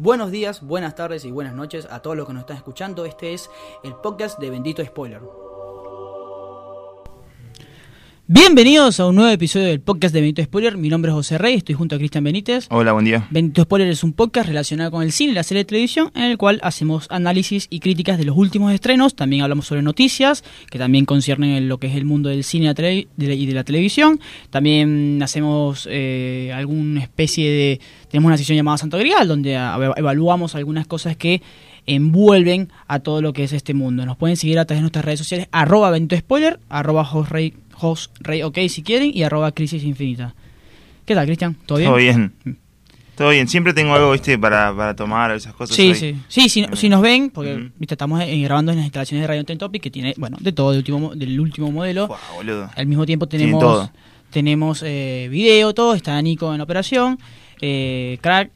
Buenos días, buenas tardes y buenas noches a todos los que nos están escuchando. Este es el podcast de Bendito Spoiler. Bienvenidos a un nuevo episodio del podcast de Benito Spoiler. Mi nombre es José Rey, estoy junto a Cristian Benítez. Hola, buen día. Benito Spoiler es un podcast relacionado con el cine y la serie de televisión en el cual hacemos análisis y críticas de los últimos estrenos. También hablamos sobre noticias que también conciernen lo que es el mundo del cine y de la televisión. También hacemos eh, alguna especie de... Tenemos una sesión llamada Santo Grial donde evaluamos algunas cosas que envuelven a todo lo que es este mundo. Nos pueden seguir a través de nuestras redes sociales, arroba Benito Spoiler, arroba Josrey host rey ok si quieren y arroba crisis infinita. ¿Qué tal, Cristian? ¿Todo bien? Todo bien. Todo bien, siempre tengo algo, viste, para, para tomar, esas cosas. Sí, sí. Sí, si, si, nos ven, porque, viste, estamos grabando en las instalaciones de Radio Ten Topic, que tiene, bueno, de todo, del último, del último modelo. Al mismo tiempo tenemos, tenemos eh, video, todo, está Nico en operación, eh, Crack,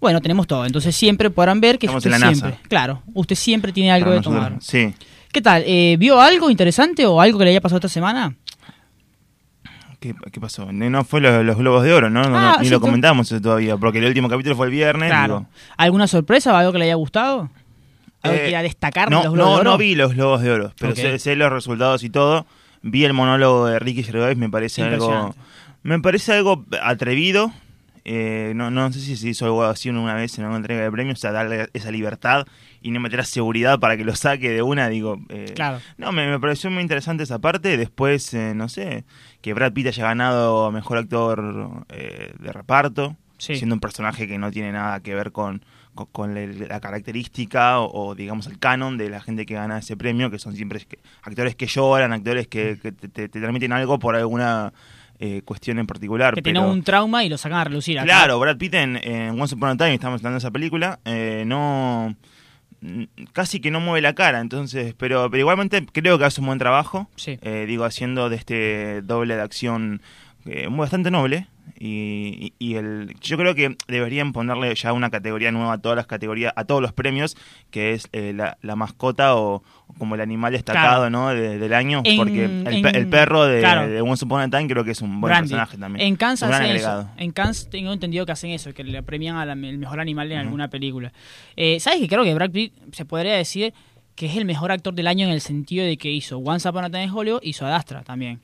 bueno, tenemos todo. Entonces siempre podrán ver que usted siempre, claro, usted siempre tiene algo de tomar. Sí. ¿Qué tal? Eh, ¿Vio algo interesante o algo que le haya pasado esta semana? ¿Qué, pasó? No fue los, Globos de Oro, ¿no? Ah, ni lo comentamos todavía, porque el último capítulo fue el viernes. Claro. ¿Alguna sorpresa o algo que le haya gustado? ¿Algo que eh, destacar no, los Globos no, de Oro? No vi los Globos de Oro, pero sé, los resultados y todo. Vi el monólogo de Ricky Gervais, me parece algo... Me parece algo atrevido, eh, no, no sé si se hizo algo así una vez en una entrega de premios, o sea, darle esa libertad y no meter a seguridad para que lo saque de una, digo. Eh, claro. No, me, pareció muy interesante esa parte. Después, eh, no sé, que Brad Pitt haya ganado mejor actor de reparto, siendo un personaje que no tiene nada que ver con, con, la característica o, digamos, el canon de la gente que gana ese premio, que son siempre actores que lloran, actores que, te transmiten algo por alguna eh, cuestión en particular. Que tiene un trauma y lo sacan a relucir. Claro, Brad Pitt en, Once Upon a Time, estamos hablando de esa película, eh, no casi que no mueve la cara, entonces, pero, pero igualmente creo que hace un buen trabajo, eh, digo, haciendo de este doble de acción bastante noble, y, el, yo creo que deberían ponerle ya una categoría nueva a todas las categorías, a todos los premios, que es eh, la, mascota o, como el animal destacado ¿no? del año, porque el, perro de, de Once Upon a Time creo que es un buen personaje también. En Kansas, en Kansas tengo entendido que hacen eso, que le premian al mejor animal en alguna película. Eh, ¿Sabes que creo que Brad Pitt se podría decir que es el mejor actor del año en el sentido de que hizo Once Upon a Time in Hollywood, hizo Adastra también.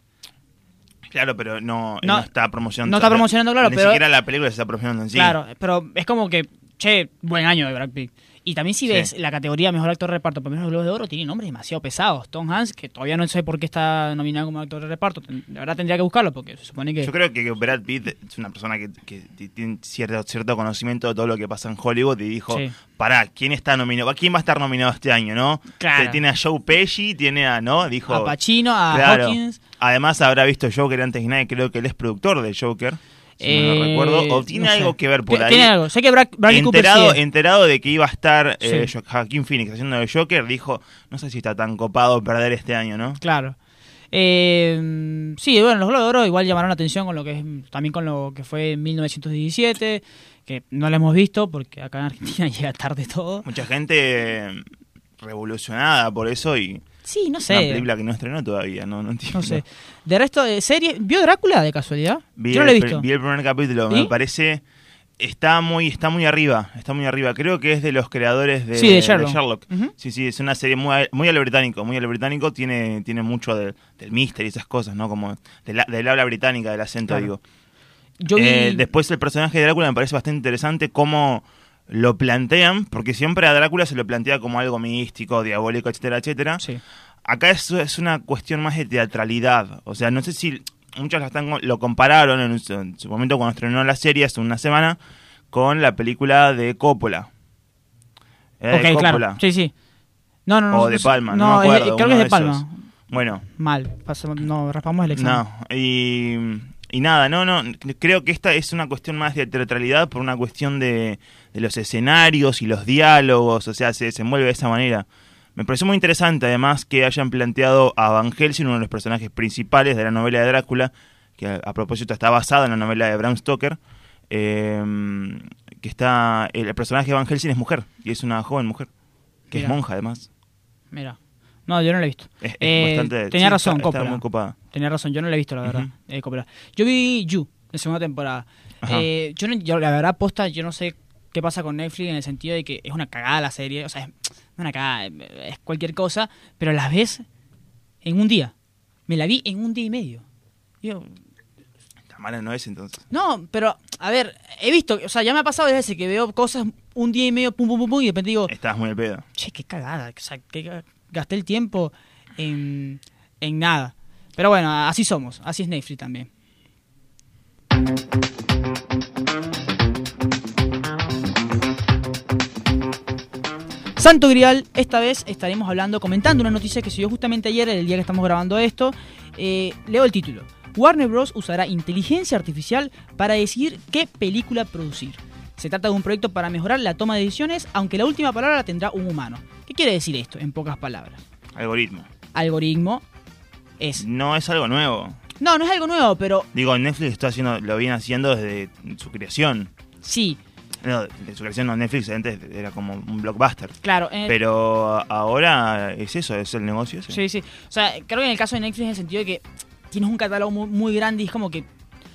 Claro, pero no, no, está promocionando. No está promocionando, claro, ni pero. Ni siquiera la película se está promocionando en sí. Claro, pero es como que, che, buen año de Brad Pitt. Y también si ves la categoría Mejor Actor de Reparto, Premios Globos de Oro, tiene nombres demasiado pesados. Tom Hanks, que todavía no sé por qué está nominado como actor de reparto, la verdad tendría que buscarlo porque se supone que... Yo creo que Brad Pitt es una persona que, tiene cierto, cierto conocimiento de todo lo que pasa en Hollywood y dijo, pará, ¿quién está nominado? ¿Quién va a estar nominado este año, no? Claro. Tiene a Joe Pesci, tiene a, ¿no? Dijo... A Pacino, a Hawkins. Además habrá visto Joker antes y nadie, creo que él es productor de Joker si no lo recuerdo, o tiene algo que ver por ahí. Tiene algo, sé que Bradley enterado, Cooper enterado de que iba a estar eh, Joaquín Phoenix haciendo el Joker, dijo, no sé si está tan copado perder este año, ¿no? Claro. Eh, sí, bueno, los Globos de Oro igual llamaron la atención con lo que es, también con lo que fue en 1917, que no lo hemos visto porque acá en Argentina llega tarde todo. Mucha gente eh, revolucionada por eso y Sí, no sé. Una película que no estrenó todavía, no, no entiendo. No sé. De resto de serie, ¿vio Drácula de casualidad? Yo no lo he visto. Vi el primer capítulo, me parece está muy está muy arriba, está muy arriba. Creo que es de los creadores de, sí, de Sherlock. Sí, sí, es una serie muy, muy al británico, muy al británico, tiene tiene mucho del mister y esas cosas, ¿no? Como del habla británica, del acento, digo. Yo vi... Eh, después el personaje de Drácula me parece bastante interesante cómo lo plantean, porque siempre a Drácula se lo plantea como algo místico, diabólico, etcétera, etcétera. Sí. Acá es, es una cuestión más de teatralidad. O sea, no sé si muchos lo, están, lo compararon en, su momento cuando estrenó la serie hace una semana con la película de Coppola. ok, claro. Sí, sí. No, no, no. O de Palma, no, me acuerdo, creo que es de Palma. Bueno. Mal, no, raspamos el examen. No, y, y nada, no, no, creo que esta es una cuestión más de teatralidad por una cuestión de, de los escenarios y los diálogos, o sea, se desenvuelve de esa manera. Me pareció muy interesante además que hayan planteado a Van Helsing, uno de los personajes principales de la novela de Drácula, que a, propósito está basado en la novela de Bram Stoker, eh, que está el, personaje de Van Helsing es mujer y es una joven mujer, que es monja además. Mira. No, yo no la he visto. Eh, tenía razón, está, muy ocupada. Tenía razón, yo no la he visto, la verdad. Eh, yo vi You, la segunda temporada. Eh, yo, yo, la verdad, posta, yo no sé qué pasa con Netflix en el sentido de que es una cagada la serie, o sea, es una cagada, es cualquier cosa, pero las ves en un día. Me la vi en un día y medio. Yo, mala no es entonces. No, pero, a ver, he visto, o sea, ya me ha pasado veces que veo cosas un día y medio, pum, pum, pum, pum, y de repente digo... Estás muy al pedo. Che, qué cagada, o sea, que gasté el tiempo en, en nada. Pero bueno, así somos, así es Netflix también. Santo Grial, esta vez estaremos hablando, comentando una noticia que se justamente ayer, el día que estamos grabando esto. Eh, leo el título. Warner Bros. usará inteligencia artificial para decidir qué película producir. Se trata de un proyecto para mejorar la toma de decisiones, aunque la última palabra la tendrá un humano. ¿Qué quiere decir esto, en pocas palabras? Algoritmo. Algoritmo es... No es algo nuevo. No, no es algo nuevo, pero... Digo, Netflix está haciendo, lo viene haciendo desde su creación. Sí, no, de su creación no, Netflix antes era como un blockbuster. Claro. Pero ahora es eso, es el negocio. Sí, sí. O sea, creo que en el caso de Netflix en el sentido de que tienes un catálogo muy, grande y es como que...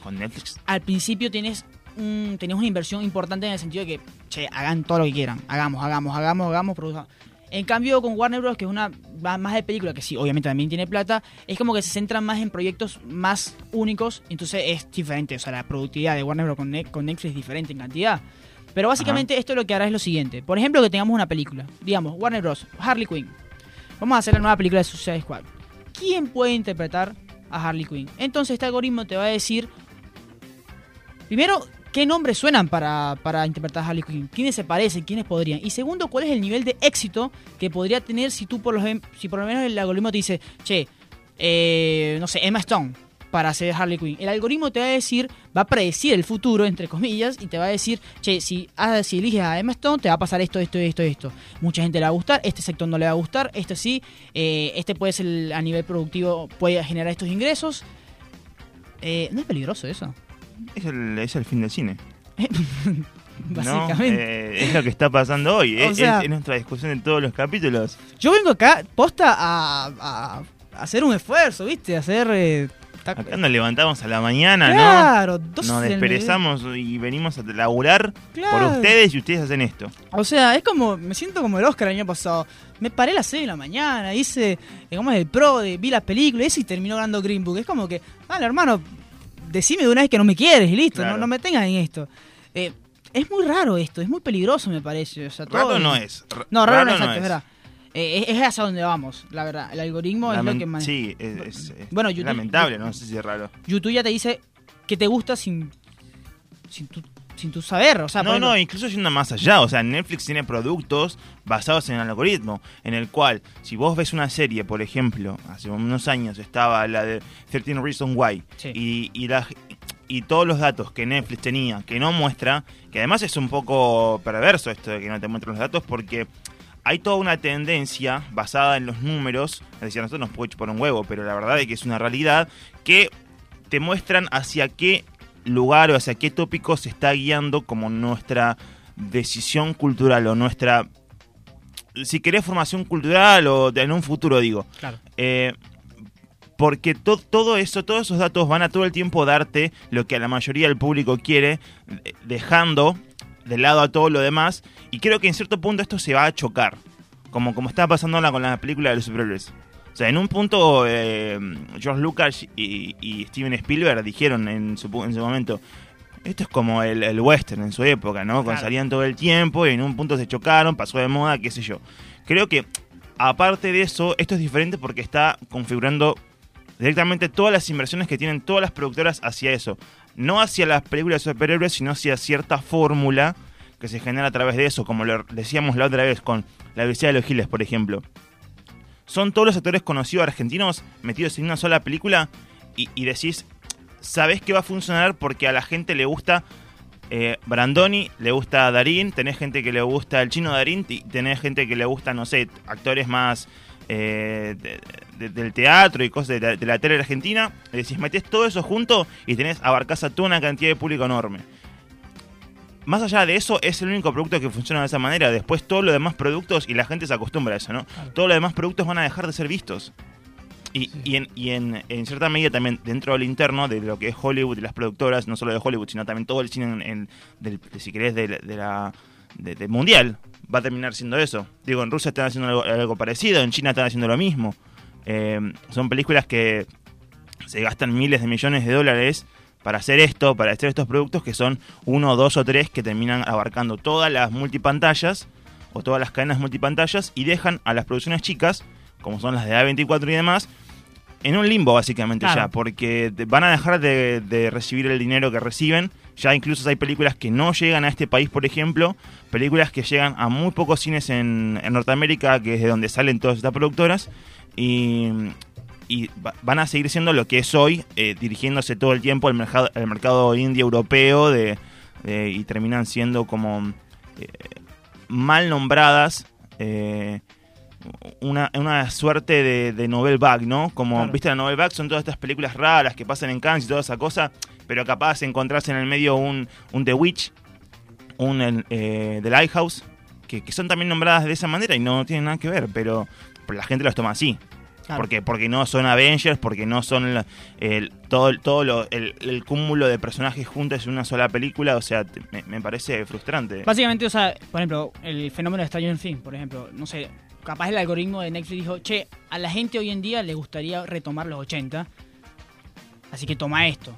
Con Netflix. Al principio tienes un, una inversión importante en el sentido de que, che, hagan todo lo que quieran. Hagamos, hagamos, hagamos, hagamos, produzamos. En cambio, con Warner Bros., que es una más de película, que sí, obviamente también tiene plata, es como que se centran más en proyectos más únicos, entonces es diferente. O sea, la productividad de Warner Bros. con, Netflix es diferente en cantidad. Pero básicamente esto lo que hará es lo siguiente. Por ejemplo, que tengamos una película. Digamos, Warner Bros. Harley Quinn. Vamos a hacer la nueva película de Suicide Squad. ¿Quién puede interpretar a Harley Quinn? Entonces este algoritmo te va a decir... Primero, ¿qué nombres suenan para, para interpretar a Harley Quinn? ¿Quiénes se parecen? ¿Quiénes podrían? Y segundo, ¿cuál es el nivel de éxito que podría tener si tú por lo, si por lo menos el algoritmo te dice, che, eh, no sé, Emma Stone para hacer Harley Quinn. El algoritmo te va a decir, va a predecir el futuro, entre comillas, y te va a decir, che, si, si eliges a Emma Stone, te va a pasar esto, esto, esto, esto. Mucha gente le va a gustar, este sector no le va a gustar, este sí, eh, este puede ser a nivel productivo, puede generar estos ingresos. Eh, ¿No es peligroso eso? Es el, es el fin del cine. Básicamente. Eh, es lo que está pasando hoy. es, nuestra discusión en todos los capítulos. Yo vengo acá, posta, a, hacer un esfuerzo, ¿viste? A hacer Acá nos levantamos a la mañana, claro, ¿no? Nos desperezamos y venimos a laburar por ustedes y ustedes hacen esto. O sea, es como, me siento como el Oscar el año pasado. Me paré a las 6 de la mañana, hice, digamos, el pro, de, vi las películas y terminó ganando Green Book. Es como que, vale, hermano, decime de una vez que no me quieres y listo, no, no, me tengas en esto. Eh, es muy raro esto, es muy peligroso me parece. O sea, raro no es. no, raro, no, es, es verdad. Eh, es, hacia donde vamos, la verdad. El algoritmo es lo que maneja. Sí, es, bueno, lamentable, no sé si es raro. YouTube ya te dice que te gusta sin, sin, tu, sin tu saber. O sea, no, no, incluso yendo más allá. O sea, Netflix tiene productos basados en el algoritmo, en el cual, si vos ves una serie, por ejemplo, hace unos años estaba la de 13 Reasons Why, y, y, la, y todos los datos que Netflix tenía, que no muestra, que además es un poco perverso esto de que no te muestren los datos, porque hay toda una tendencia basada en los números, es decir, a nosotros nos puede chupar un huevo, pero la verdad es que es una realidad que te muestran hacia qué lugar o hacia qué tópico se está guiando como nuestra decisión cultural o nuestra, si querés, formación cultural o en un futuro, digo. Claro. Eh, porque todo eso, todos esos datos van a todo el tiempo darte lo que a la mayoría del público quiere, dejando de lado a todo lo demás. Y creo que en cierto punto esto se va a chocar. Como, como está pasando ahora con la película de los superhéroes. O sea, en un punto eh, George Lucas y, Steven Spielberg dijeron en su, en su momento, esto es como el, western en su época, ¿no? Cuando salían todo el tiempo y en un punto se chocaron, pasó de moda, qué sé yo. Creo que aparte de eso, esto es diferente porque está configurando directamente todas las inversiones que tienen todas las productoras hacia eso no hacia las películas de superhéroes, sino hacia cierta fórmula que se genera a través de eso, como lo decíamos la otra vez con la Universidad de los Giles, por ejemplo. Son todos los actores conocidos argentinos metidos en una sola película y, decís, sabés que va a funcionar porque a la gente le gusta eh, Brandoni, le gusta Darín, tenés gente que le gusta el chino Darín, y tenés gente que le gusta, no sé, actores más eh, del teatro y cosas de, la tele argentina, es decir, metes todo eso junto y tenés, abarcás a toda una cantidad de público enorme. Más allá de eso, es el único producto que funciona de esa manera. Después todos los demás productos, y la gente se acostumbra a eso, ¿no? Todos los demás productos van a dejar de ser vistos. Y, y, en, y en, en, cierta medida también dentro del interno de lo que es Hollywood y las productoras, no solo de Hollywood, sino también todo el cine, en, del, si querés, de, de la de, mundial, va a terminar siendo eso. Digo, en Rusia están haciendo algo, parecido, en China están haciendo lo mismo. Eh, son películas que se gastan miles de millones de dólares para hacer esto, para hacer estos productos que son uno, dos o tres que terminan abarcando todas las multipantallas o todas las cadenas multipantallas y dejan a las producciones chicas, como son las de A24 y demás, en un limbo básicamente ya, porque van a dejar de, recibir el dinero que reciben. Ya incluso hay películas que no llegan a este país, por ejemplo, películas que llegan a muy pocos cines en, Norteamérica, que es de donde salen todas estas productoras, y, van a seguir siendo lo que es hoy, eh, dirigiéndose todo el tiempo al mercado, al mercado indie europeo, de, y terminan siendo como eh, mal nombradas. Eh, una, una suerte de, de novel bag, ¿no? Como, viste, la novel bag son todas estas películas raras que pasan en Cannes y toda esa cosa, pero capaz de encontrarse en el medio un, un The Witch, un eh, The Lighthouse, que, que, son también nombradas de esa manera y no tienen nada que ver, pero, la gente los toma así. Porque, porque no son Avengers, porque no son el, todo, todo lo, el, cúmulo de personajes juntos en una sola película, o sea, me, me, parece frustrante. Básicamente, o sea, por ejemplo, el fenómeno de Stranger Things, por ejemplo, no sé, capaz el algoritmo de Netflix dijo, che, a la gente hoy en día le gustaría retomar los 80, así que toma esto.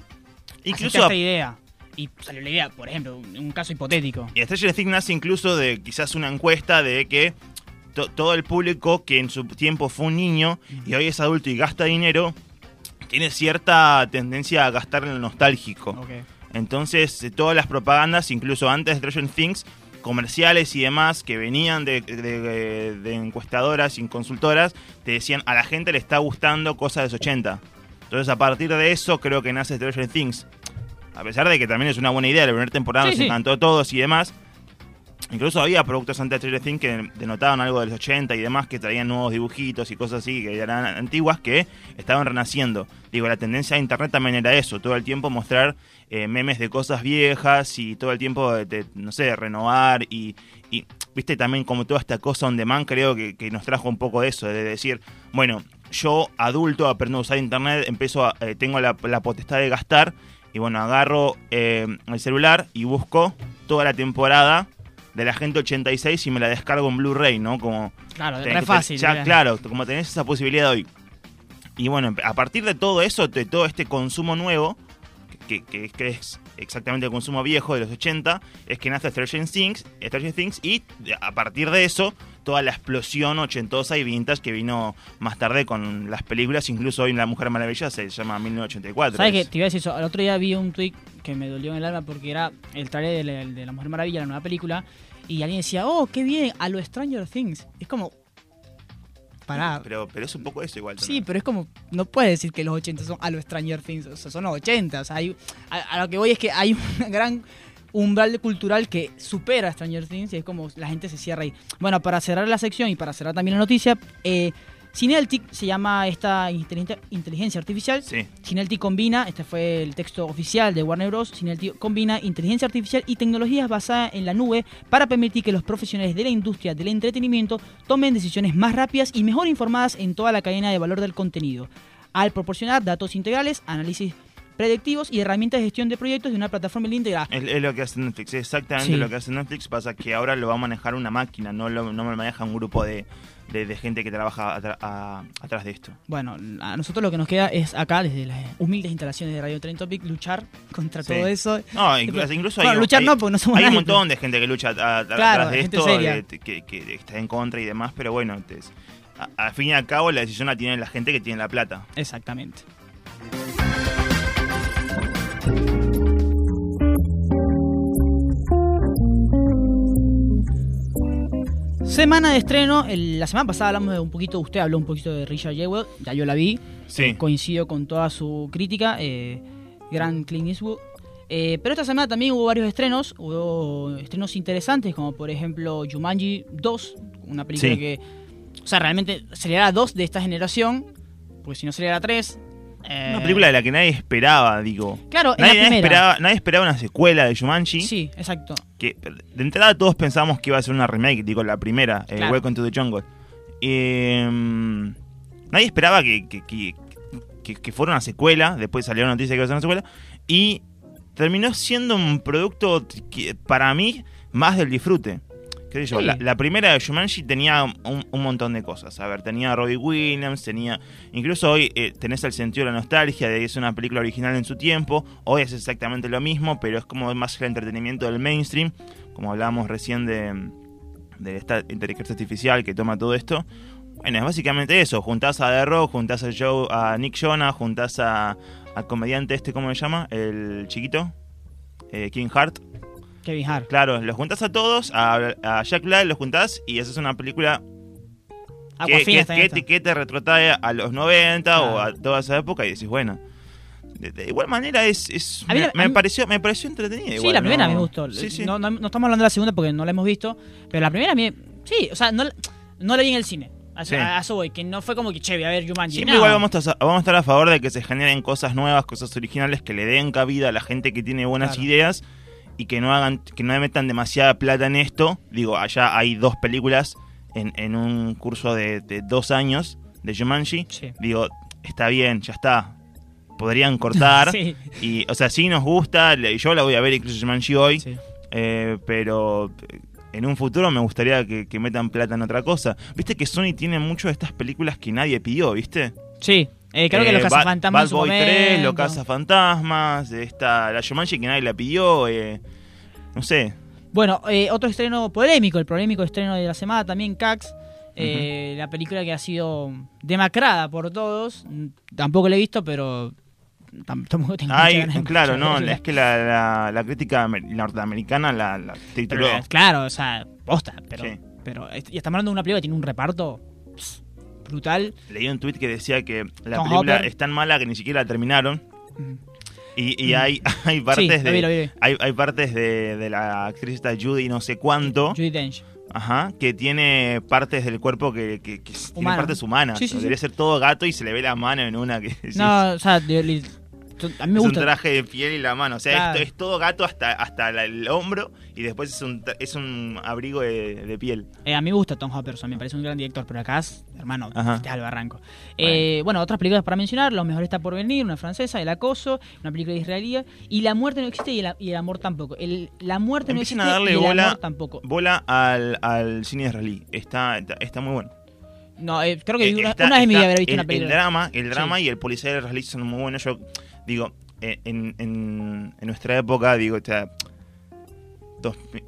Incluso esta idea. Y salió la idea, por ejemplo, un caso hipotético. Y Stranger Things nace incluso de quizás una encuesta de que todo el público que en su tiempo fue un niño y hoy es adulto y gasta dinero, tiene cierta tendencia a gastar en lo nostálgico. Entonces, eh, todas las propagandas, incluso antes de Stranger Things, comerciales y demás que venían de, encuestadoras y consultoras, te decían a la gente le está gustando cosas de los 80. Entonces a partir de eso creo que nace Stranger Things. A pesar de que también es una buena idea, la primera temporada nos encantó a todos y demás. Incluso había productos antes de Stranger Things que denotaban algo de los 80 y demás, que traían nuevos dibujitos y cosas así, que eran antiguas, que estaban renaciendo. Digo, la tendencia de Internet también era eso, todo el tiempo mostrar eh, memes de cosas viejas y todo el tiempo, de, no sé, renovar y, y, viste, también como toda esta cosa on demand creo que, nos trajo un poco de eso, de decir, bueno, yo adulto aprendo a usar Internet, empiezo a, eh, tengo la, potestad de gastar y bueno, agarro eh, el celular y busco toda la temporada de la gente 86 y me la descargo en Blu-ray, ¿no? Como claro, es fácil. Ya, claro, como tenés esa posibilidad hoy. Y bueno, a partir de todo eso, de todo este consumo nuevo, que, es exactamente el consumo viejo de los 80, es que nace Stranger Things, Stranger Things y a partir de eso toda la explosión ochentosa y vintage que vino más tarde con las películas, incluso hoy La Mujer Maravilla se llama 1984. ¿Sabes qué? Te iba a decir eso, el otro día vi un tweet que me dolió en el alma porque era el trailer de, de La Mujer Maravilla, la nueva película, y alguien decía, oh, qué bien, a lo Stranger Things. Es como, pero, pero es un poco eso igual. Sí, pero es como, no puedes decir que los 80 son a los Stranger Things, o sea, son los 80. O sea, hay, a, lo que voy es que hay un gran umbral cultural que supera a Stranger Things y es como la gente se cierra ahí. Bueno, para cerrar la sección y para cerrar también la noticia, eh, Cineltic se llama esta inteligencia artificial. Sí. Cineltic combina, este fue el texto oficial de Warner Bros. Cineltic combina inteligencia artificial y tecnologías basadas en la nube para permitir que los profesionales de la industria del entretenimiento tomen decisiones más rápidas y mejor informadas en toda la cadena de valor del contenido, al proporcionar datos integrales, análisis predictivos y herramientas de gestión de proyectos de una plataforma integrada. Es, es lo que hace Netflix, exactamente lo que hace Netflix, pasa que ahora lo va a manejar una máquina, no lo, no lo maneja un grupo de, de, gente que trabaja atrás de esto. Bueno, a nosotros lo que nos queda es acá, desde las humildes instalaciones de Radio Train Topic, luchar contra todo eso. No, incluso, hay, luchar no, porque no somos hay un montón de gente que lucha atrás de esto, que, está en contra y demás, pero bueno, al fin y al cabo la decisión la tiene la gente que tiene la plata. Exactamente. Semana de estreno, la semana pasada hablamos de un poquito, usted habló un poquito de Richard Jewell, ya yo la vi, sí. Eh, coincido con toda su crítica, eh, gran Clint Eastwood. Eh, pero esta semana también hubo varios estrenos, hubo estrenos interesantes, como por ejemplo Jumanji 2, una película que, o sea, realmente sería 2 de esta generación, porque si no sería la 3, una eh, película de la que nadie esperaba, digo. Claro, nadie, esperaba, nadie esperaba una secuela de Jumanji. Sí, exacto. Que de entrada todos pensábamos que iba a ser una remake, digo, la primera, eh, Welcome to the Jungle. Em, nadie esperaba que, que, fuera una secuela, después salió la noticia que iba a ser una secuela, y terminó siendo un producto que, para mí más del disfrute. ¿Qué yo? La, primera de Shumanji tenía un, montón de cosas. A ver, tenía a Robbie Williams, tenía. Incluso hoy eh, tenés el sentido de la nostalgia de que es una película original en su tiempo. Hoy es exactamente lo mismo, pero es como más el entretenimiento del mainstream. Como hablábamos recién de, de esta inteligencia artificial que toma todo esto. Bueno, es básicamente eso. Juntás a The Rock, juntás a, Joe, a Nick Jonah, juntás a, al comediante este, ¿cómo se llama? El chiquito. Eh, King Hart. Kevin Hart. Claro, los juntas a todos, a, Jack Black los juntas y haces una película que, que, te retrotrae a los 90 o a toda esa época y decís, bueno. De, igual manera es, me, pareció me pareció entretenida sí la primera me gustó. No, estamos hablando de la segunda porque no la hemos visto pero la primera a mí sí o sea no, no la vi en el cine. A, eso voy, que no fue como que, che, voy a ver Jumanji. Siempre igual vamos a, vamos a estar a favor de que se generen cosas nuevas, cosas originales, que le den cabida a la gente que tiene buenas ideas y que no hagan, que no metan demasiada plata en esto. Digo, allá hay dos películas en, en un curso de, dos años de Jumanji. Digo, está bien, ya está. Podrían cortar. Y, o sea, sí nos gusta. Yo la voy a ver incluso Jumanji hoy. Eh, pero en un futuro me gustaría que, metan plata en otra cosa. Viste que Sony tiene mucho de estas películas que nadie pidió, ¿viste? Sí. Eh, creo que los eh, cazafantasmas. Bad, Boy 3, los cazafantasmas, esta, la Jumanji que nadie la pidió. Eh, no sé. Bueno, eh, otro estreno polémico, el polémico estreno de la semana también, Cax. Eh, la película que ha sido demacrada por todos. Tampoco la he visto, pero tampoco tengo Ay, Claro, no, es que la, la, crítica norteamericana la, la tituló. claro, o sea, posta, pero, pero y estamos hablando de una película que tiene un reparto brutal. Leí un tweet que decía que la película es tan mala que ni siquiera la terminaron. Y, mm. hay, hay partes de Hay, hay, partes de, de la actriz esta Judy no sé cuánto. Judy Dench. Ajá, que tiene partes del cuerpo que, que, que tiene partes humanas. Debería ser todo gato y se le ve la mano en una que... No, o sea, a mí me gusta. Es un traje de piel y la mano. O sea, esto es todo gato hasta, hasta el hombro y después es un, es un abrigo de, piel. Eh, a mí me gusta Tom Hopperson, me parece un gran director, pero acá es, hermano, al barranco. Eh, bueno. otras películas para mencionar: Lo mejor está por venir, una francesa, El acoso, una película israelí, y La muerte no existe y el, amor tampoco. El, la muerte no existe y el amor tampoco. Bola al, al cine israelí. Está, está, muy bueno. No, eh, creo que una, vez me haber visto el, una película. El drama, el drama y el policía israelí son muy buenos. Yo digo, en, en, nuestra época, digo,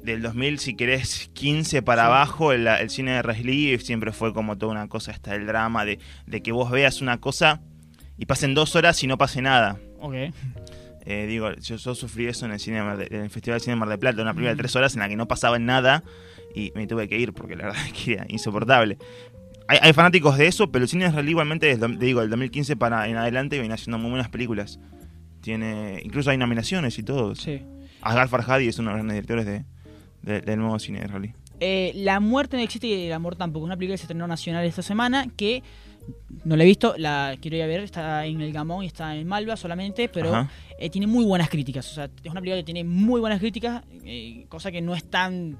del 2000, si querés, 15 para abajo, el, cine de Resley siempre fue como toda una cosa, hasta el drama de, que vos veas una cosa y pasen dos horas y no pase nada. Ok. Eh, digo, yo, sufrí eso en el, cine el Festival de Cine de Mar del Plata, una primera de tres horas en la que no pasaba nada y me tuve que ir porque la verdad es que era insoportable. Hay, fanáticos de eso, pero el cine israelí igualmente, desde, digo, del 2015 para en adelante viene haciendo muy buenas películas. Tiene, incluso hay nominaciones y todo. Sí. Asghar Farhadi es uno de los grandes directores de, del nuevo cine israelí. Eh, la muerte no existe y el amor tampoco. Una película que se estrenó nacional esta semana que no la he visto, la quiero ir a ver, está en el Gamón y está en Malva solamente, pero eh, tiene muy buenas críticas. O sea, es una película que tiene muy buenas críticas, eh, cosa que no es tan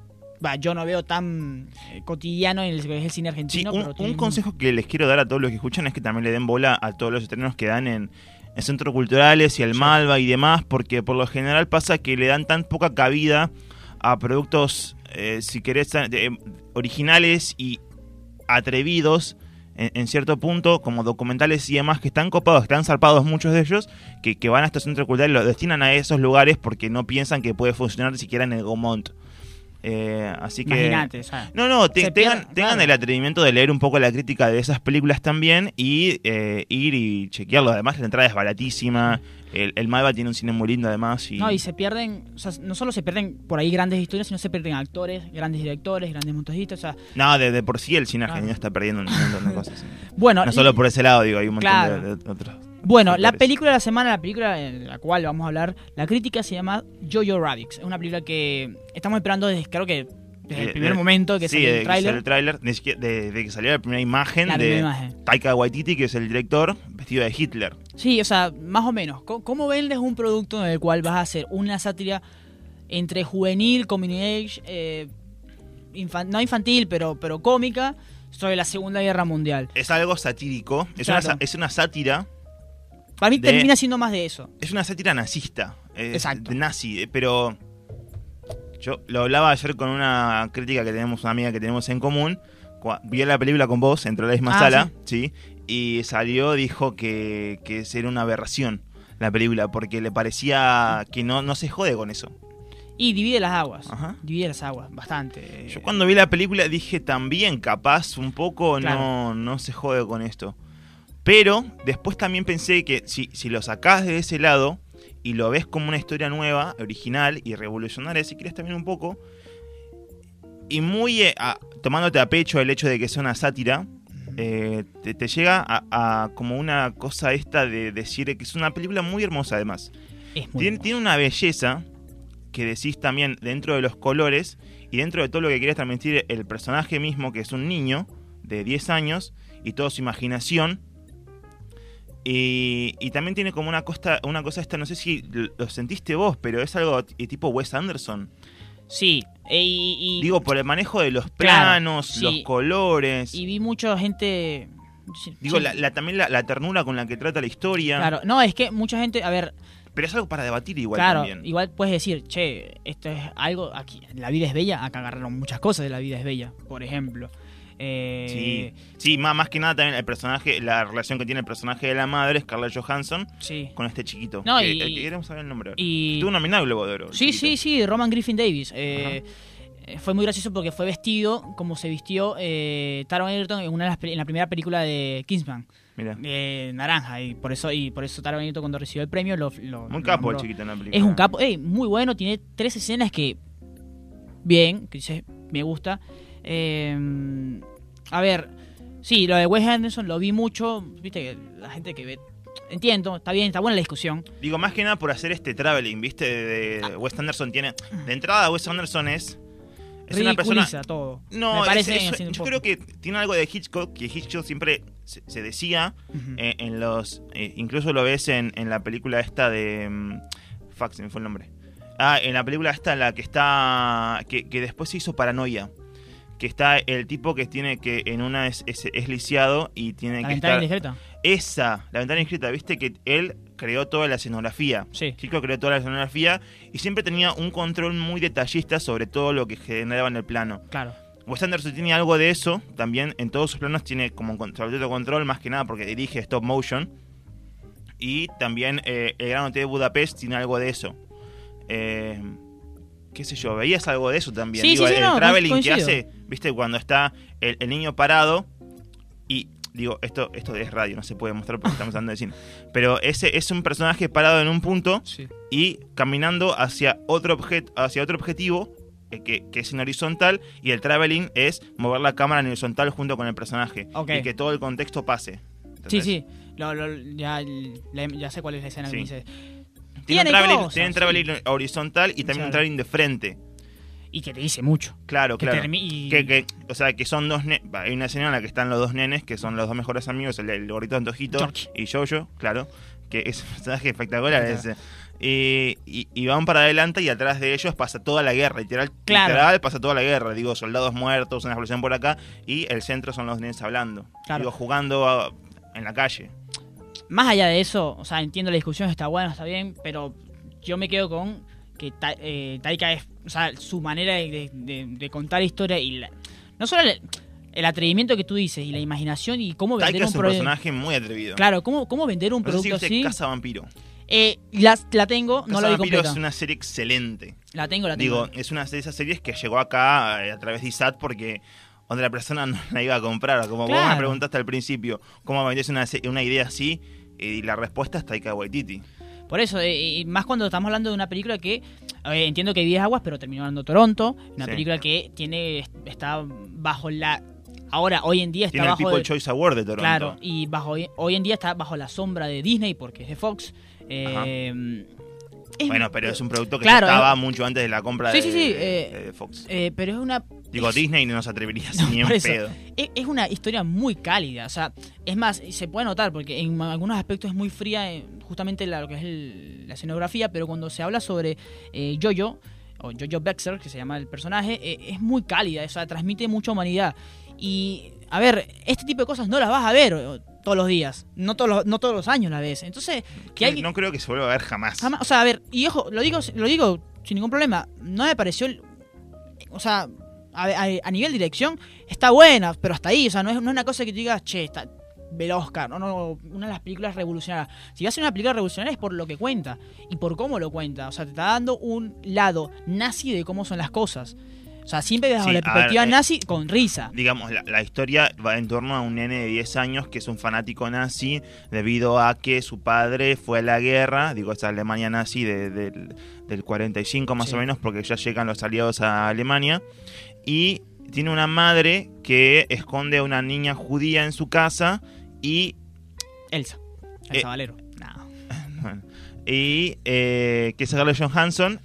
yo no veo tan cotidiano en el, el cine argentino. un, consejo que les quiero dar a todos los que escuchan es que también le den bola a todos los estrenos que dan en, en centros culturales y el Malva y demás, porque por lo general pasa que le dan tan poca cabida a productos, eh, si querés, originales y atrevidos en, cierto punto, como documentales y demás, que están copados, están zarpados muchos de ellos, que, que van a estos centros culturales y los destinan a esos lugares porque no piensan que puede funcionar siquiera en el Gaumont. Eh, así que. no, no, tengan, el atrevimiento de leer un poco la crítica de esas películas también y eh, ir y chequearlo. Además, la entrada es baratísima. El, el Malva tiene un cine muy lindo, además. Y... No, y se pierden. O sea, no solo se pierden por ahí grandes historias, sino se pierden actores, grandes directores, grandes montajistas. O sea, no, de, por sí el cine argentino está perdiendo un montón de cosas. bueno, no solo por ese lado, digo, hay un montón de, de otros. Bueno, la película de la semana, la película en la cual vamos a hablar, la crítica se llama Jojo Rabbit. Es una película que estamos esperando desde, creo que desde el eh, primer momento que salió el tráiler. el tráiler, desde, que salió la primera imagen de Taika Waititi, que es el director, vestido de Hitler. Sí, o sea, más o menos. ¿Cómo, vendes un producto en el cual vas a hacer una sátira entre juvenil, community age, eh, no infantil, pero, pero cómica, sobre la Segunda Guerra Mundial. Es algo satírico, es, una, es una sátira. Para mí termina siendo más de eso. Es una sátira nazista. Exacto. nazi, eh, pero yo lo hablaba ayer con una crítica que tenemos, una amiga que tenemos en común. Vio la película con vos, entró a la misma ah, sala, ¿sí? Y salió, dijo que, que era una aberración la película, porque le parecía que no, no se jode con eso. Y divide las aguas. Divide las aguas, bastante. Yo cuando vi la película dije también, capaz, un poco no, no se jode con esto. Pero después también pensé que si, si lo sacás de ese lado y lo ves como una historia nueva, original y revolucionaria, si quieres también un poco, y muy eh, tomándote a pecho el hecho de que sea una sátira, eh, te, llega a, como una cosa esta de decir que es una película muy hermosa además. tiene, tiene, una belleza que decís también dentro de los colores y dentro de todo lo que quiere transmitir el personaje mismo, que es un niño de 10 años y toda su imaginación. Y, también tiene como una, costa, una cosa esta, no sé si lo sentiste vos, pero es algo tipo Wes Anderson. Sí, e, y, digo por el manejo de los planos, los colores. Y vi mucha gente Digo, la, también la, la, ternura con la que trata la historia. Claro, no, es que mucha gente, a ver, pero es algo para debatir igual claro, igual puedes decir, che, esto es algo, aquí, la vida es bella, acá agarraron muchas cosas de la vida es bella, por ejemplo. Eh, sí, sí más, más que nada también el personaje, la relación que tiene el personaje de la madre, Scarlett Johansson, con este chiquito. No, que, y, eh, queremos saber el nombre. Y, Tuvo nominado Globo de Oro. Sí, sí, sí, Roman Griffin Davis. Eh, fue muy gracioso porque fue vestido como se vistió eh, Taron Egerton en, una en la primera película de Kingsman. Eh, naranja y por eso y por eso Egerton cuando recibió el premio lo, muy capo el chiquito en la película es un capo muy bueno tiene tres escenas que bien que dice me gusta eh, a ver sí lo de Wes Anderson lo vi mucho viste la gente que ve entiendo, está bien, está buena la discusión. Digo, más que nada por hacer este traveling, ¿viste? De, ah. Wes Anderson tiene. De entrada, Wes Anderson es es una persona. todo. No, Me parece yo creo que tiene algo de Hitchcock, que Hitchcock siempre se, decía eh, en los. Eh, incluso lo ves en, en, la película esta de. Um, fuck, se me fue el nombre. Ah, en la película esta, la que está. que, que después se hizo Paranoia que está el tipo que tiene que en una es, es, lisiado y tiene la que ventana Indiscreta. Esa, la ventana inscrita, viste que él creó toda la escenografía. Sí. Chico creó toda la escenografía y siempre tenía un control muy detallista sobre todo lo que generaba en el plano. Claro. Wes Anderson tiene algo de eso, también en todos sus planos tiene como control, control más que nada porque dirige stop motion. Y también eh, el Gran Hotel de Budapest tiene algo de eso. Eh, qué sé yo, veías algo de eso también. Sí, sí, el, no, traveling que hace, viste, cuando está el, niño parado y digo, esto, esto es radio, no se puede mostrar porque estamos hablando de cine. Pero ese es un personaje parado en un punto y caminando hacia otro, objeto hacia otro objetivo eh, que, que, es en horizontal y el traveling es mover la cámara en horizontal junto con el personaje y que todo el contexto pase. Sí, sí, ya, ya, sé cuál es la escena que dice. Tiene, un traveling, horizontal y también un traveling de frente. Y que te dice mucho. Claro, claro. Que, o sea, que son dos... Hay una escena en la que están los dos nenes, que son los dos mejores amigos, el, gordito Antojito y Jojo, claro, que es un personaje espectacular ese. Y, y, van para adelante y atrás de ellos pasa toda la guerra, literal, literal pasa toda la guerra, digo, soldados muertos, una explosión por acá, y el centro son los nenes hablando, digo, jugando en la calle. Más allá de eso, o sea, entiendo la discusión, está bueno, está bien, pero yo me quedo con que eh, Taika es, o sea, su manera de, contar historia y no solo el, atrevimiento que tú dices y la imaginación y cómo vender un, es un personaje muy atrevido. Claro, cómo, cómo vender un producto si así. Casa Vampiro. Eh, la, la tengo, no la vi completa. es una serie excelente. La tengo, la tengo. Digo, es una de esas series que llegó acá eh, a través de ISAT porque otra persona no la iba a comprar. Como vos me preguntaste al principio, ¿cómo vendés una, una idea así? Y la respuesta es Taika Waititi. Por eso, eh, y más cuando estamos hablando de una película que entiendo que hay 10 aguas, pero terminó hablando Toronto, una película que tiene está bajo la ahora hoy en día está tiene bajo el People Choice Award de Toronto. Claro, y bajo hoy en día está bajo la sombra de Disney porque es de Fox. Eh, bueno, pero es un producto que estaba mucho antes de la compra de, eh, Fox. Eh, pero es una. Digo, Disney no nos atrevería ni en pedo. Es, una historia muy cálida. O sea, es más, se puede notar porque en algunos aspectos es muy fría, eh, justamente lo que es la escenografía, pero cuando se habla sobre Jojo, o Jojo Bexer, que se llama el personaje, es muy cálida. O sea, transmite mucha humanidad. Y a ver, este tipo de cosas no las vas a ver todos los días, no todos los, no todos los años la ves. Entonces, que hay... No creo que se vuelva a ver jamás. O sea, a ver, y ojo, lo digo, lo digo sin ningún problema, no me pareció... O sea, a, nivel dirección está buena, pero hasta ahí, o sea, no es, no es una cosa que tú digas, che, está, ve Oscar, ¿no? no, una de las películas revolucionarias. Si va a una película revolucionaria es por lo que cuenta y por cómo lo cuenta. O sea, te está dando un lado nazi de cómo son las cosas. O sea, siempre desde la perspectiva eh, nazi con risa. Digamos, la, historia va en torno a un nene de 10 años que es un fanático nazi debido a que su padre fue a la guerra, digo, esa Alemania nazi del 45 más o menos, porque ya llegan los aliados a Alemania. Y tiene una madre que esconde a una niña judía en su casa y... Elsa. Elsa eh, Valero. y eh, que es Scarlett Johansson.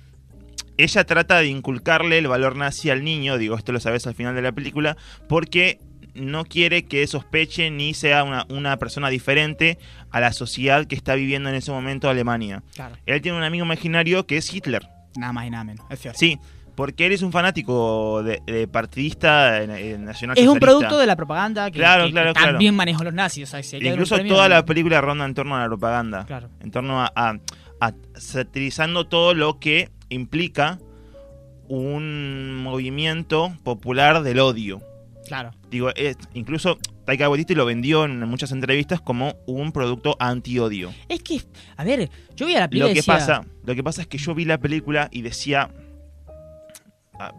Ella trata de inculcarle el valor nazi al niño, digo, esto lo sabes al final de la película, porque no quiere que sospeche ni sea una, una, persona diferente a la sociedad que está viviendo en ese momento Alemania. Él tiene un amigo imaginario que es Hitler. Nada más y nada menos. Es sí, porque eres un fanático de, partidista nacional. Es un producto de la propaganda que, también manejó los nazis. Incluso toda la película ronda en torno a la propaganda. En torno a, satirizando todo lo que implica un movimiento popular del odio. Claro. Digo, incluso Taika Waititi lo vendió en muchas entrevistas como un producto anti-odio. Es que, a ver, yo vi a la película lo que pasa, Lo que pasa es que yo vi la película y decía, Ah,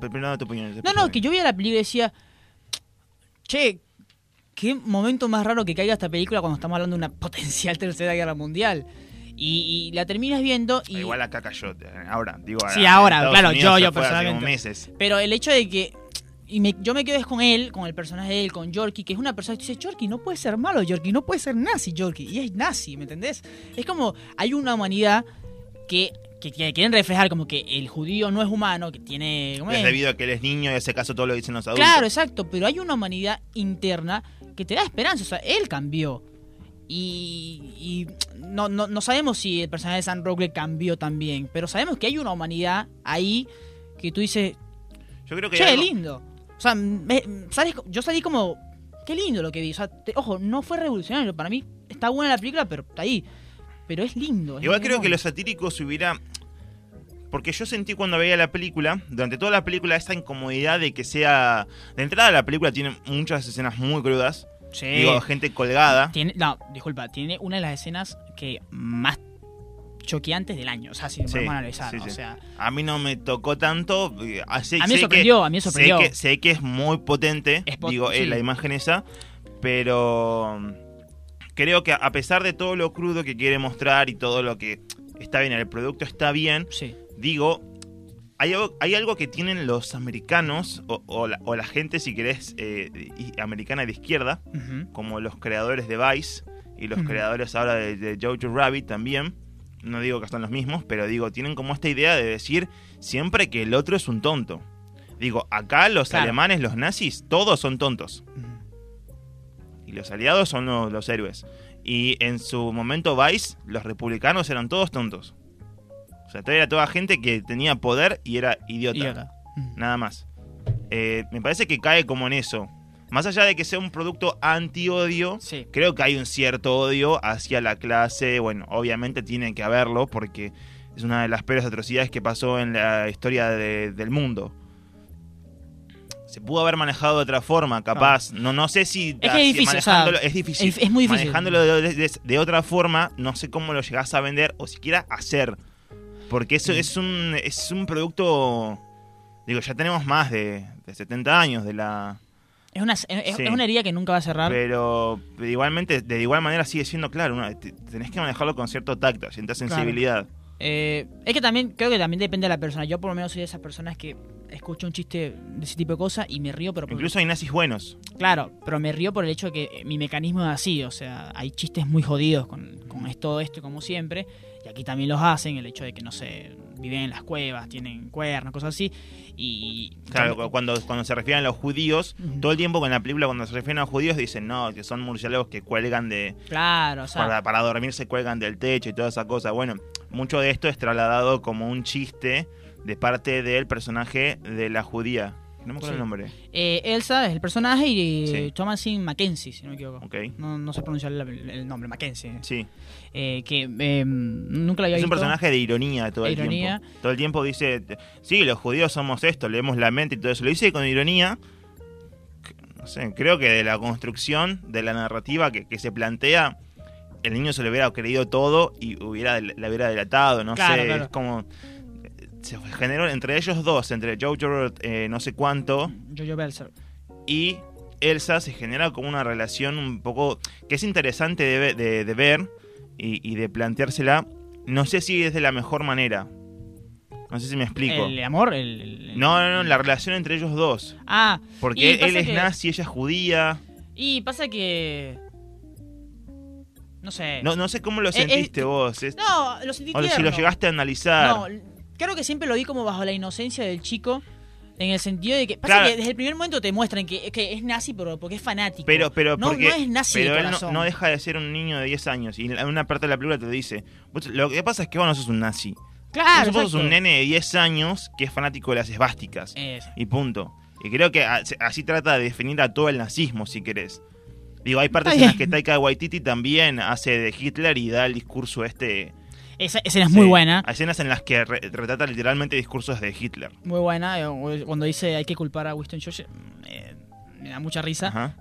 no, no, que yo veía la película y decía, che, qué momento más raro que caiga esta película cuando estamos hablando de una potencial tercera guerra mundial. Y, la terminas viendo y... Igual acá cayó, eh, ahora, digo... Sí, ahora, claro, yo, yo personalmente. Pero el hecho de que... Y me, yo me quedo con él, con el personaje de él, con Yorkie, que es una persona que dice, Yorkie no puede ser malo, Yorkie no puede ser nazi, Yorkie. Y es nazi, ¿me entendés? Es como, hay una humanidad que que, quieren reflejar como que el judío no es humano, que tiene... es, debido a que él es niño y hace caso todo lo dicen los adultos. Claro, exacto, pero hay una humanidad interna que te da esperanza, o sea, él cambió. Y, no, no, sabemos si el personaje de San Roque cambió también, pero sabemos que hay una humanidad ahí que tú dices, yo creo que che, lindo. O sea, yo salí como, qué lindo lo que vi. O sea, ojo, no fue revolucionario, para mí está buena la película, pero está ahí pero es lindo. Igual creo que lo satírico se hubiera... Porque yo sentí cuando veía la película, durante toda la película, esta incomodidad de que sea... De entrada la película tiene muchas escenas muy crudas. Sí. Digo, gente colgada. Tiene, no, disculpa, tiene una de las escenas que más choqueantes del año, o sea, si podemos analizar, o sea... A mí no me tocó tanto, eh, a mí me sorprendió, a mí me sorprendió. Sé que, sé que es muy potente, digo, eh, la imagen esa, pero creo que a pesar de todo lo crudo que quiere mostrar y todo lo que está bien, el producto está bien, digo, hay algo, hay algo, que tienen los americanos, o, la, gente, si querés, eh, americana de izquierda, como los creadores de Vice y los creadores ahora de, Jojo Rabbit también. No digo que son los mismos, pero digo, tienen como esta idea de decir siempre que el otro es un tonto. Digo, acá los alemanes, los nazis, todos son tontos y los aliados son los, héroes. Y en su momento Vice, los republicanos eran todos tontos. O sea, era toda gente que tenía poder y era idiota. Nada más. Eh, me parece que cae como en eso. Más allá de que sea un producto anti-odio, creo que hay un cierto odio hacia la clase. Bueno, obviamente tiene que haberlo porque es una de las peores atrocidades que pasó en la historia del mundo se pudo haber manejado de otra forma, capaz. No, no sé si. Es, difícil, es difícil. Es, muy difícil. Manejándolo de, otra forma, no sé cómo lo llegás a vender o siquiera hacer. Porque eso mm. es un, es un producto. Digo, ya tenemos más de, 70 años de la. Es una, es, una herida que nunca va a cerrar. Pero igualmente, de igual manera sigue siendo claro. tenés que manejarlo con cierto tacto, cierta sensibilidad. Eh, es que también, creo que también depende de la persona. Yo por lo menos soy de esas personas que escucho un chiste de ese tipo de cosas y me río, pero... Incluso hay nazis buenos. Claro, pero me río por el hecho de que mi mecanismo es así, o sea, hay chistes muy jodidos con, con esto, esto como siempre, aquí también los hacen, el hecho de que, no sé, viven en las cuevas, tienen cuernos, cosas así, y... Claro, cuando, cuando se refieren a los judíos, todo el tiempo con la película cuando se refieren a los judíos dicen, no, que son murciélagos que cuelgan de... Claro, o sea... Para, para dormir se cuelgan del techo y toda esa cosa. Bueno, mucho de esto es trasladado como un chiste de parte del personaje de la judía. No me acuerdo el nombre. Eh, Elsa es el personaje y Thomasin Mackenzie, si no me equivoco. No, no sé pronunciar el, nombre, Mackenzie. Sí. Eh, que em, nunca lo había es visto. un personaje de ironía todo el tiempo. Todo el tiempo dice, sí, los judíos somos esto, leemos la mente y todo eso. Lo dice con ironía. No sé, creo que de la construcción, de la narrativa que, que se plantea, el niño se le hubiera creído todo y hubiera la hubiera delatado, no sé, es como se generó entre ellos dos, entre Jojo eh, no sé cuánto Jojo Belzer y Elsa se genera como una relación un poco que es interesante de, de, ver y, de planteársela. No sé si es de la mejor manera. No sé si me explico. ¿El amor? El, No, no, no, la relación entre ellos dos. Ah. Porque él, es nazi, ella es judía. Y pasa que no sé. No, no sé cómo lo sentiste vos. No, lo sentí O si lo llegaste a analizar. No, creo que siempre lo vi como bajo la inocencia del chico. En el sentido de que. Pasa que desde el primer momento te muestran que, que, es nazi pero porque es fanático. Pero, pero, no, no es nazi pero él no, deja de ser un niño de 10 años. Y en una parte de la película te dice: Lo que pasa es que vos no sos un nazi. Claro. Vos sos un nene de 10 años que es fanático de las esvásticas. Y punto. Y creo que así trata de definir a todo el nazismo, si querés. Digo, hay partes en las que Taika Waititi también hace de Hitler y da el discurso este... Esa escena es muy buena. Hay escenas en las que retrata literalmente discursos de Hitler. Muy buena. Eh, cuando dice hay que culpar a Winston Churchill, eh, me da mucha risa.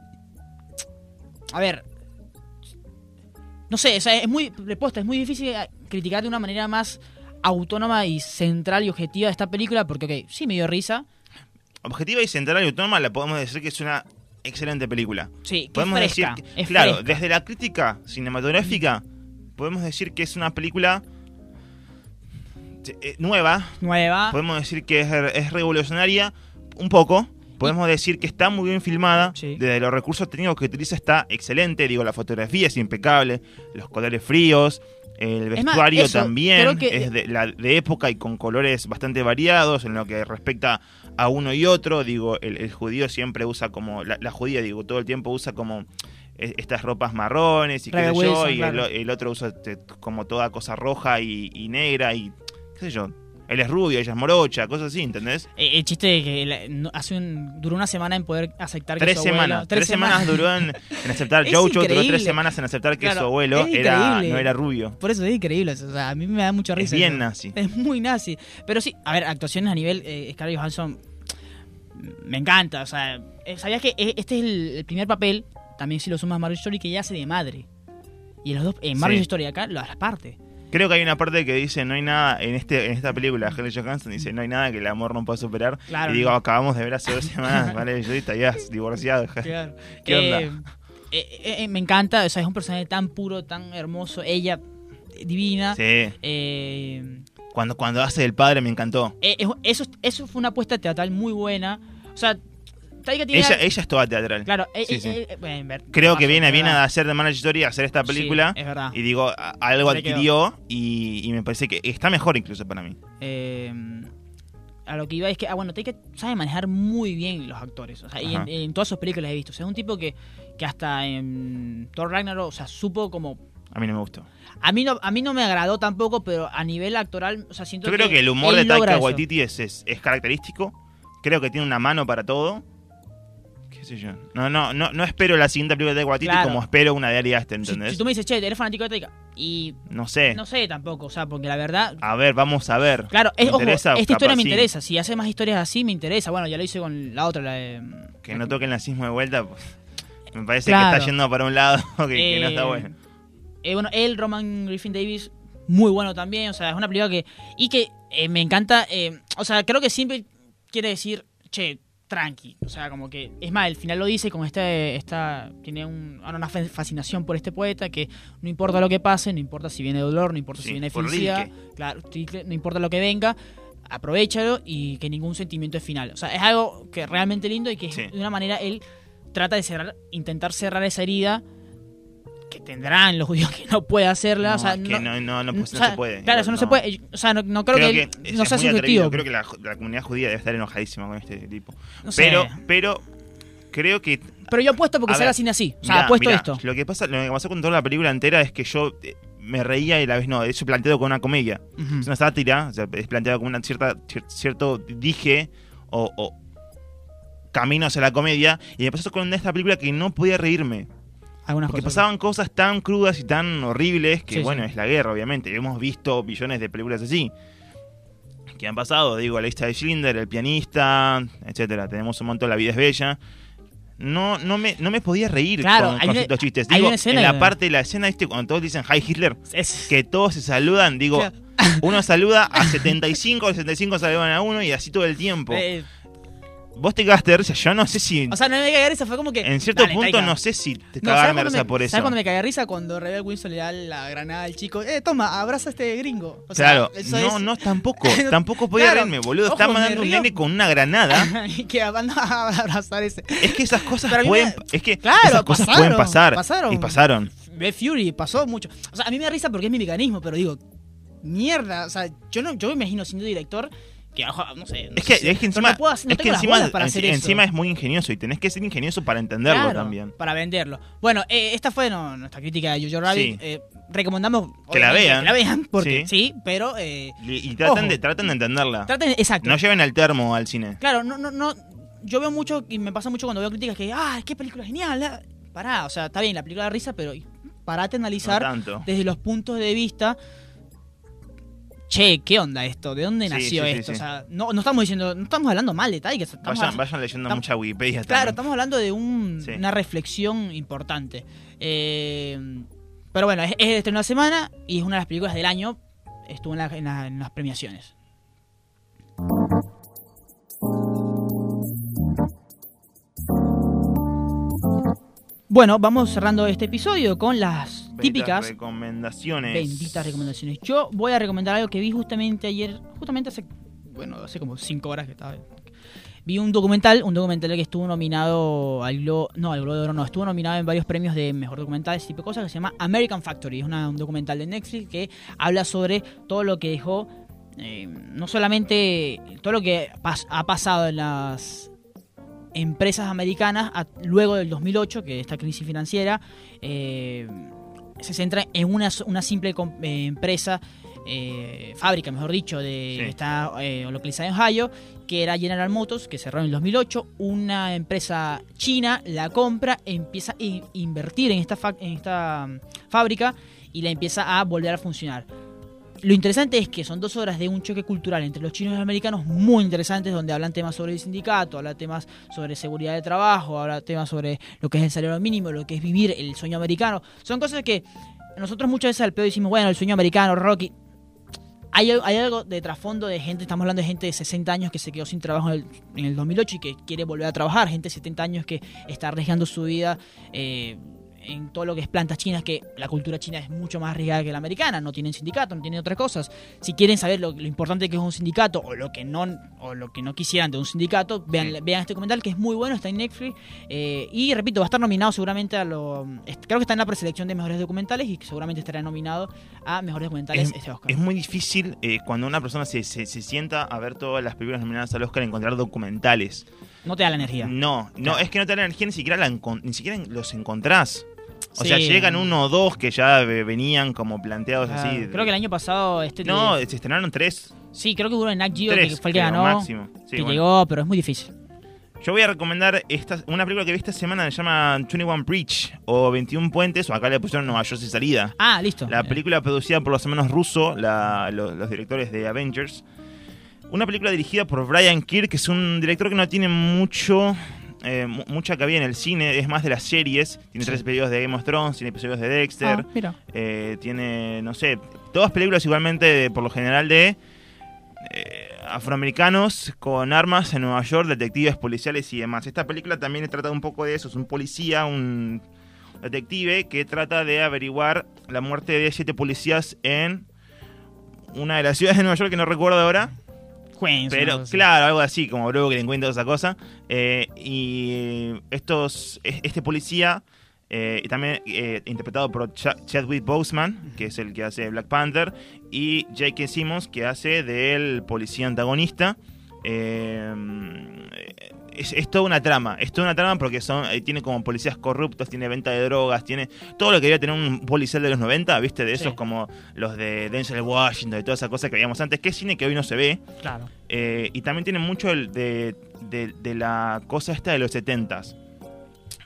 A ver, no sé, es muy reposta, es muy difícil eh, criticar de una manera más autónoma y central y objetiva esta película porque, ok, sí me dio risa. Objetiva y central y autónoma la podemos decir que es una excelente película. Sí, podemos decir, claro, desde la crítica cinematográfica podemos decir que es una película eh, nueva. Nueva. Podemos decir que es, revolucionaria un poco. Podemos decir que está muy bien filmada. Desde los recursos técnicos que utiliza está excelente. Digo, la fotografía es impecable. Los colores fríos. El vestuario también es de, la, de época y con colores bastante variados en lo que respecta a uno y otro. Digo, el, judío siempre usa como, la, judía, digo, todo el tiempo usa como estas ropas marrones y qué sé yo, y el, otro usa este, como toda cosa roja y, y negra y qué sé yo él es rubio, ella es morocha, cosas así, ¿entendés? Eh, el, chiste de que hace un, duró una semana en poder aceptar tres que su semanas, Tres, semanas, duró en, aceptar. Jojo duró tres semanas en aceptar que su abuelo era, no era rubio. Por eso es increíble, o sea, a mí me da mucha risa. Es bien nazi. Es muy nazi. Pero sí, a ver, actuaciones a nivel eh, Scarlett Johansson me encanta, o sea, eh, ¿sabías que e, este es el, primer papel, también si lo sumas a Marvel Story, que ella hace de madre? Y los dos, en Marvel Story acá, las partes. Creo que hay una parte que dice, no hay nada, en este en esta película, Helen Johansson dice, no hay nada que el amor no pueda superar. y digo, acabamos de ver hace dos semanas, ¿vale? Yo ya divorciado. Claro. ¿Qué onda? Eh, eh, eh, me encanta, o sea, es un personaje tan puro, tan hermoso, ella divina. Sí. cuando, cuando hace el padre me encantó. eso, eso fue una apuesta teatral muy buena. O sea, ella, ella es toda teatral. Claro, eh, eh, eh, creo que viene, viene a hacer de Manager Story, a hacer esta película. es verdad. Y digo, algo adquirió y, me parece que está mejor incluso para mí. a lo que iba es que, ah, bueno, Taika sabe manejar muy bien los actores. O sea, y en, todas sus películas he visto. O sea, es un tipo que, que hasta en Thor Ragnarok, o sea, supo como a mí no me gustó. A mí no, a mí no me agradó tampoco, pero a nivel actoral, o sea, siento Yo creo que, el humor de Taika Waititi es, es, característico. Creo que tiene una mano para todo. No, no, no, no espero la siguiente película de Waititi como espero una de Ari Aster, ¿entendés? Si, tú me dices, che, eres fanático de Taika. Y. No sé. No sé tampoco, o sea, porque la verdad. A ver, vamos a ver. Claro, es, ojo, esta historia me interesa. Si hace más historias así, me interesa. Bueno, ya lo hice con la otra, la de. Que no toque el nazismo de vuelta, pues. Me parece que está yendo para un lado que, no está eh, bueno. Eh, bueno, él, Roman Griffin Davis, muy bueno también. O sea, es una película que. Y que eh, me encanta. o sea, creo que siempre quiere decir, che, tranqui. O sea, como que. Es más, el final lo dice con este. Esta, tiene un, una fascinación por este poeta que no importa lo que pase, no importa si viene dolor, no importa si viene felicidad. Claro, no importa lo que venga, aprovechalo y que ningún sentimiento es final. O sea, es algo que es realmente lindo y que de una manera él trata de cerrar, intentar cerrar esa herida que tendrán los judíos que no puede hacerla. No, o sea, que no, no, no, pues, se puede. Claro, eso no, se puede. O sea, no, creo, que, no sea subjetivo. Creo que la, comunidad judía debe estar enojadísima con este tipo. pero, pero creo que. Pero yo apuesto porque será así así. O sea, apuesto esto. Lo que pasa, lo que pasó con toda la película entera es que yo eh, me reía y la vez no. Eso planteado con una comedia. Es una sátira, o sea, es planteado como una cierta cierto dije o, camino hacia la comedia. Y me pasó con esta película que no podía reírme. Algunas porque cosas. pasaban cosas tan crudas y tan horribles que, bueno, es la guerra, obviamente. Hemos visto billones de películas así que han pasado. Digo, la lista de Schindler, El pianista, etcétera. Tenemos un montón, La vida es bella. No, no, me, no me podía reír Claro, con, con una- estos chistes. Digo, en la que- parte de la escena, ¿viste? cuando todos dicen Hi Hitler, Es- que todos se saludan, digo, Claro. uno saluda a 75, a 75 saludan a uno y así todo el tiempo. eh, Vos te cagaste de risa, yo no sé si... o sea, no me cagué de risa, fue como que. en cierto dale, punto no sé si te No, ¿sabes cagarme de risa me- por eso. ¿Sabes cuando me cagué de risa? Cuando Rebel Wilson le da la granada al chico. Eh, toma, abraza a este gringo. O sea, Claro, eso no, es- no, tampoco, tampoco podía Claro. reírme, boludo. Ojo, Está mandando un nene con una granada. y que van a abrazar ese. Es que esas cosas Pero pueden, me- es que Claro, esas cosas pasaron, pueden pasar pasaron. y pasaron. Ve Fury, pasó mucho. O sea, a mí me da risa porque es mi mecanismo, pero digo, mierda. O sea, yo no, yo me imagino siendo director que, no sé. no Es que, es que encima, puedo es que encima, hacer eso. es muy ingenioso y tenés que ser ingenioso para entenderlo Claro, también. Para venderlo. Bueno, eh, esta fue no, nuestra crítica de Jojo Rabbit. Sí. Eh, recomendamos Que la vean. Que la vean, porque Sí. sí, pero eh, Y, y tratan, Ojo. de, tratan de entenderla. traten, exacto. No lleven el termo al cine. Claro, no, no, no. Yo veo mucho y me pasa mucho cuando veo críticas que, ah, qué película genial. ah". Pará, o sea, está bien, la película da risa, pero parate a No analizar tanto. desde los puntos de vista. Che, ¿qué onda esto? ¿De dónde Sí, nació sí, esto? sí. O sea, no, no estamos diciendo, no estamos hablando mal de Taika. Estamos Vayan, vayan leyendo tam- mucha Wikipedia Claro, también. estamos hablando de un- una reflexión importante. Eh, pero bueno, es, es de una semana y es una de las películas del año. Estuvo en, la- en la- en las premiaciones. Bueno, vamos cerrando este episodio con las típicas recomendaciones. benditas recomendaciones. Yo voy a recomendar algo que vi justamente ayer, justamente hace, bueno, hace como 5 horas que estaba. Vi un documental, un documental que estuvo nominado al Globo, no, al Globo de Oro no, estuvo nominado en varios premios de mejor documental, ese tipo de cosas, que se llama American Factory. Es una- un documental de Netflix que habla sobre todo lo que dejó, eh, no solamente todo lo que pas- ha pasado en las empresas americanas a- luego del 2008, que esta crisis financiera, eh, se centra en una, una simple eh, empresa, eh, fábrica, mejor dicho, de Sí. que está eh, localizada en Ohio, que era General Motors, que cerró en el 2008. Una empresa china la compra, empieza a in- invertir en esta, en esta mm, fábrica y la empieza a volver a funcionar. Lo interesante es que son dos horas de un choque cultural entre los chinos y los americanos muy interesantes, donde hablan temas sobre el sindicato, hablan temas sobre seguridad de trabajo, hablan temas sobre lo que es el salario mínimo, lo que es vivir el sueño americano. Son cosas que nosotros muchas veces al pedo decimos, bueno, el sueño americano, Rocky. Hay, algo de trasfondo de gente, estamos hablando de gente de 60 años que se quedó sin trabajo en el, en el 2008 y que quiere volver a trabajar, gente de 70 años que está arriesgando su vida eh, en todo lo que es plantas chinas, que la cultura china es mucho más arriesgada que la americana, no tienen sindicato, no tienen otras cosas. Si quieren saber lo, lo importante que es un sindicato o lo que no o lo que no quisieran de un sindicato, vean, Sí. vean este documental que es muy bueno, está en Netflix eh, y repito, va a estar nominado seguramente a lo creo que está en la preselección de mejores documentales y seguramente estará nominado a mejores documentales Es, este Oscar. es muy difícil eh, cuando una persona se, se, se sienta a ver todas las películas nominadas al Oscar encontrar documentales. no te da la energía. No, no, Claro. es que no te dan energía, ni siquiera, la ni siquiera los encontrás. O Sí. sea, llegan uno o dos que ya venían como planteados así. creo que el año pasado este No, se estrenaron tres. sí, creo que hubo en Nat Geo tres que fue el que creo, ganó, máximo. Sí, que bueno. llegó, pero es muy difícil. Yo voy a recomendar esta, una película que vi esta semana se llama 21 Bridge o 21 Puentes, o acá le pusieron Nueva York sin salida. Ah, listo. La película producida por los hermanos Russo, la- lo- los directores de Avengers. Una película dirigida por Brian Kirk, que es un director que no tiene mucho eh, mu- mucha cabida en el cine, es más de las series. Tiene Sí. tres episodios de Game of Thrones, tiene episodios de Dexter, ah, eh, tiene, no sé, todas películas igualmente, de- por lo general, de eh, afroamericanos con armas en Nueva York, detectives policiales y demás. Esta película también trata un poco de eso, es un policía, un detective que trata de averiguar la muerte de siete policías en una de las ciudades de Nueva York que no recuerdo ahora, Queens, pero claro, algo así, como Brooklyn, Queens, toda esa cosa. Eh, y estos, es- este policía, eh, también eh, interpretado por Cha- Chadwick Boseman, que es el que hace Black Panther, y J.K. Simmons, que hace del policía antagonista. Eh, es, es toda una trama, es toda una trama porque son eh, tiene como policías corruptos, tiene venta de drogas, tiene todo lo que debería tener un policial de los 90, ¿viste? De esos Sí. como los de Denzel Washington y toda esa cosa que veíamos antes, que es cine que hoy no se ve. Claro. Eh, y también tiene mucho de, de, la cosa esta de los setentas.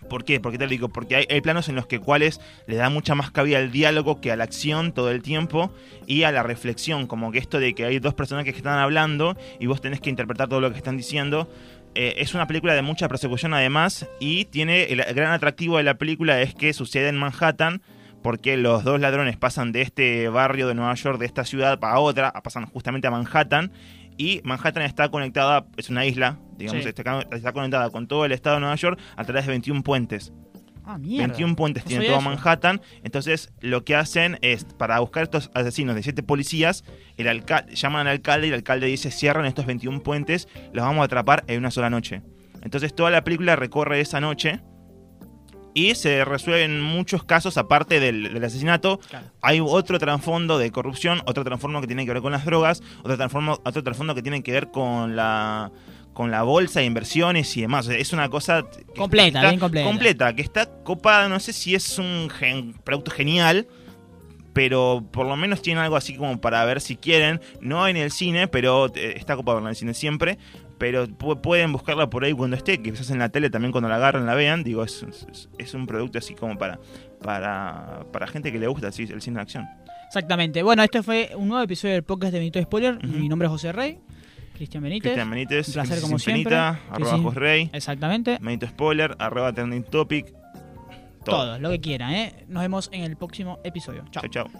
¿Por qué? Porque te digo, porque hay, planos en los que cuales le da mucha más cabida al diálogo que a la acción todo el tiempo y a la reflexión, como que esto de que hay dos personajes que están hablando y vos tenés que interpretar todo lo que están diciendo. Eh, es una película de mucha persecución además y tiene el gran atractivo de la película es que sucede en Manhattan porque los dos ladrones pasan de este barrio de Nueva York, de esta ciudad, para otra, pasan justamente a Manhattan, y Manhattan está conectada, es una isla, digamos, está, conectada con todo el estado de Nueva York a través de 21 puentes. Ah, mierda. 21 puentes tiene todo Manhattan. Entonces, lo que hacen es, para buscar estos asesinos de siete policías, el alcalde, llaman al alcalde y el alcalde dice: cierran estos 21 puentes, los vamos a atrapar en una sola noche. Entonces, toda la película recorre esa noche y se resuelven muchos casos aparte del, asesinato. Hay otro trasfondo de corrupción, otro trasfondo que tiene que ver con las drogas, otro trasfondo, otro trasfondo que tiene que ver con la con la bolsa de inversiones y demás. Es una cosa completa, bien completa. Completa, que está copada, no sé si es un producto genial, pero por lo menos tiene algo así como para ver si quieren, no en el cine, pero eh, está copado en el cine siempre, pero pueden buscarla por ahí cuando esté, quizás en la tele también cuando la agarren la vean, digo, es, es, un producto así como para, para, para gente que le gusta el cine de acción. Exactamente. Bueno, este fue un nuevo episodio del podcast de Benito Spoiler. Mi nombre es José Rey. Cristian Benítez. Cristian Benítez. Un placer como siempre. arroba José Rey. Exactamente. Benito Spoiler, arroba Trending Topic. Todo. lo que quieran, ¿eh? Nos vemos en el próximo episodio. Chao. Chao, chao.